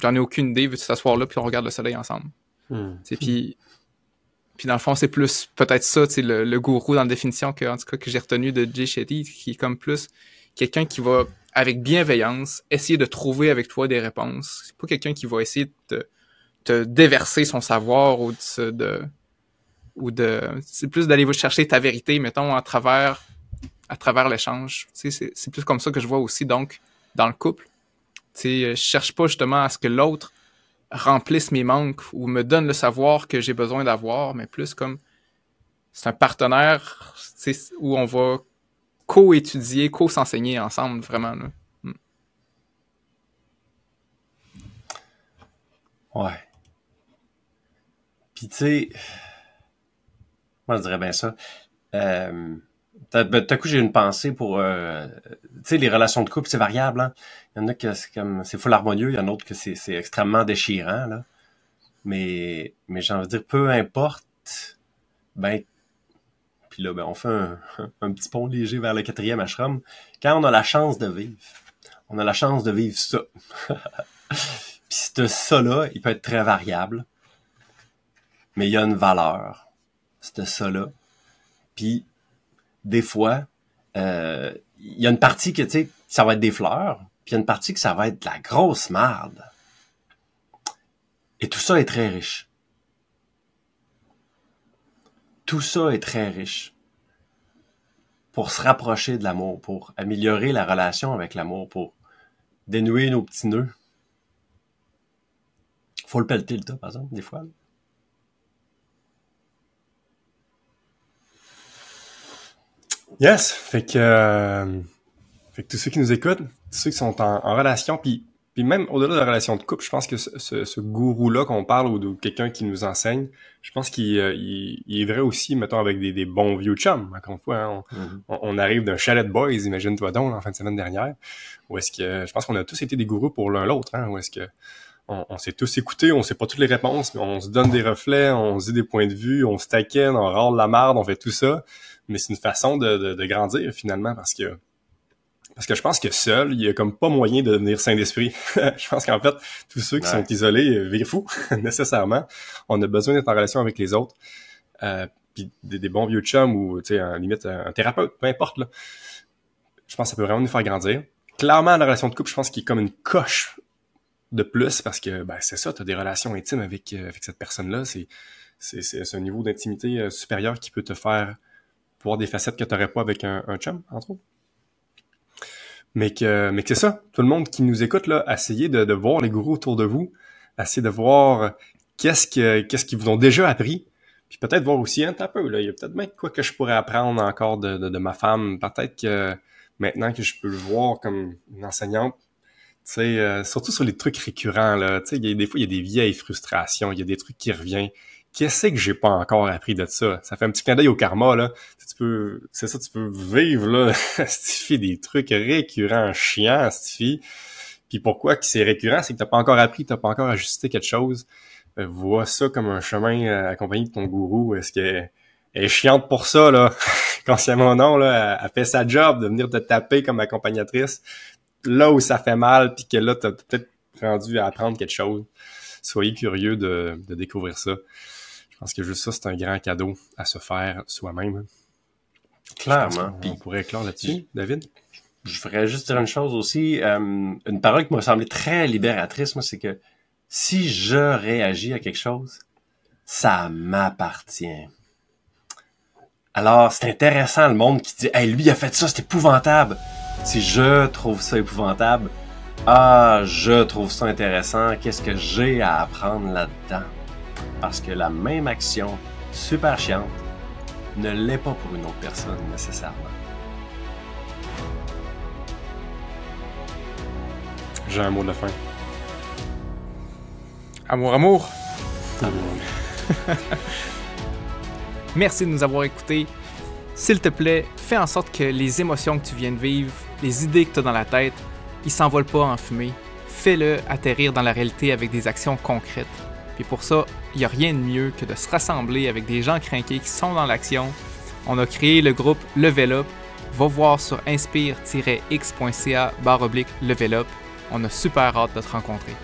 J'en ai aucune idée, veux-tu t'asseoir là, puis on regarde le soleil ensemble? Hmm. Puis puis dans le fond, c'est plus peut-être ça, c'est le, le gourou dans la définition que, en tout cas, que j'ai retenu de Jay Shetty, qui est comme plus quelqu'un qui va, avec bienveillance, essayer de trouver avec toi des réponses. C'est pas quelqu'un qui va essayer de te, déverser son savoir ou de, de ou de, c'est plus d'aller chercher ta vérité, mettons, à travers, à travers l'échange. C'est plus comme ça que je vois aussi, donc, dans le couple. Tu sais, je cherche pas justement à ce que l'autre remplissent mes manques ou me donnent le savoir que j'ai besoin d'avoir, mais plus comme c'est un partenaire où on va co-étudier, co-s'enseigner ensemble, vraiment. Hmm.
Ouais. Puis tu sais, moi je dirais bien ça. Euh, ben, tout à coup, j'ai une pensée pour, euh, tu sais, les relations de couple, c'est variable. Hein? Il y en a que c'est comme, c'est full harmonieux, il y en a d'autres que c'est, c'est extrêmement déchirant. Là. Mais, mais j'ai envie de dire, peu importe, ben, puis là, ben, on fait un, un, petit pont léger vers le quatrième ashram. Quand on a la chance de vivre, on a la chance de vivre ça. puis ce ça-là, il peut être très variable, mais il y a une valeur, ce ça-là. Puis des fois, euh, il y a une partie que, tu sais, ça va être des fleurs, puis il y a une partie que ça va être de la grosse merde. Et tout ça est très riche. Tout ça est très riche. Pour se rapprocher de l'amour, pour améliorer la relation avec l'amour, pour dénouer nos petits nœuds. Faut le pelleter le tas, par exemple, des fois.
Yes! Fait que, euh, fait que tous ceux qui nous écoutent, tous ceux qui sont en, relation, puis puis même au-delà de la relation de couple, je pense que ce, ce, gourou-là qu'on parle ou de quelqu'un qui nous enseigne, je pense qu'il euh, il, est vrai aussi, mettons, avec des, des bons vieux chums. Encore une fois, hein, mm-hmm. on, on, arrive d'un chalet de boys, imagine-toi donc, en fin de semaine dernière. Où est-ce que je pense qu'on a tous été des gourous pour l'un l'autre, hein, où est-ce que on, s'est tous écoutés, on sait pas toutes les réponses, mais on se donne des reflets, on se dit des points de vue, on se taquine, on râle la marde, on fait tout ça. Mais c'est une façon de, de, grandir finalement parce que parce que je pense que seul, il y a comme pas moyen de devenir saint d'esprit. je pense qu'en fait, tous ceux qui sont isolés virent fous, nécessairement. On a besoin d'être en relation avec les autres. Euh, puis des, bons vieux chums ou, tu sais, en limite, un, thérapeute, peu importe, là. Je pense que ça peut vraiment nous faire grandir. Clairement, la relation de couple, je pense qu'il est comme une coche de plus parce que ben, c'est ça, tu as des relations intimes avec, euh, avec cette personne-là. C'est, c'est, un niveau d'intimité euh, supérieur qui peut te faire voir des facettes que tu n'aurais pas avec un, un chum, entre autres. Mais que, mais que c'est ça, tout le monde qui nous écoute, là, essayez de, de voir les gourous autour de vous, essayez de voir qu'est-ce que qu'est-ce qu'ils vous ont déjà appris, puis peut-être voir aussi un peu, là, il y a peut-être même quoi que je pourrais apprendre encore de, de, de ma femme, peut-être que maintenant que je peux le voir comme une enseignante, euh, surtout sur les trucs récurrents, là, tu sais, des fois, il y a des vieilles frustrations, il y a des trucs qui reviennent. Qu'est-ce que j'ai pas encore appris de ça? Ça fait un petit clin d'œil au karma, là. Tu peux, c'est ça, tu peux vivre, là, fais des trucs récurrents, chiants, Stifi. Puis pourquoi que c'est récurrent? C'est que t'as pas encore appris, t'as pas encore ajusté quelque chose. Euh, vois ça comme un chemin euh, accompagné de ton gourou. Est-ce qu'elle est chiante pour ça, là? Consciemment non, là, elle, fait sa job de venir te taper comme accompagnatrice là où ça fait mal, puis que là, t'as peut-être rendu à apprendre quelque chose. Soyez curieux de, découvrir ça. Je pense que juste ça, c'est un grand cadeau à se faire soi-même.
Clairement.
On, pourrait éclore là-dessus, David?
Je ferais juste dire une chose aussi. Euh, une parole qui m'a semblé très libératrice, moi, c'est que si je réagis à quelque chose, ça m'appartient. Alors, c'est intéressant le monde qui dit Hey, lui, il a fait ça, c'est épouvantable. Si je trouve ça épouvantable, ah, je trouve ça intéressant, qu'est-ce que j'ai à apprendre là-dedans? Parce que la même action, super chiante, ne l'est pas pour une autre personne nécessairement.
J'ai un mot de fin.
Amour, amour. Amour. Merci de nous avoir écoutés. S'il te plaît, fais en sorte que les émotions que tu viens de vivre les idées que tu as dans la tête, ils s'envolent pas en fumée. Fais-le atterrir dans la réalité avec des actions concrètes. Puis pour ça, il n'y a rien de mieux que de se rassembler avec des gens craqués qui sont dans l'action. On a créé le groupe Level Up. Va voir sur inspire-x.ca barre oblique Level Up. On a super hâte de te rencontrer.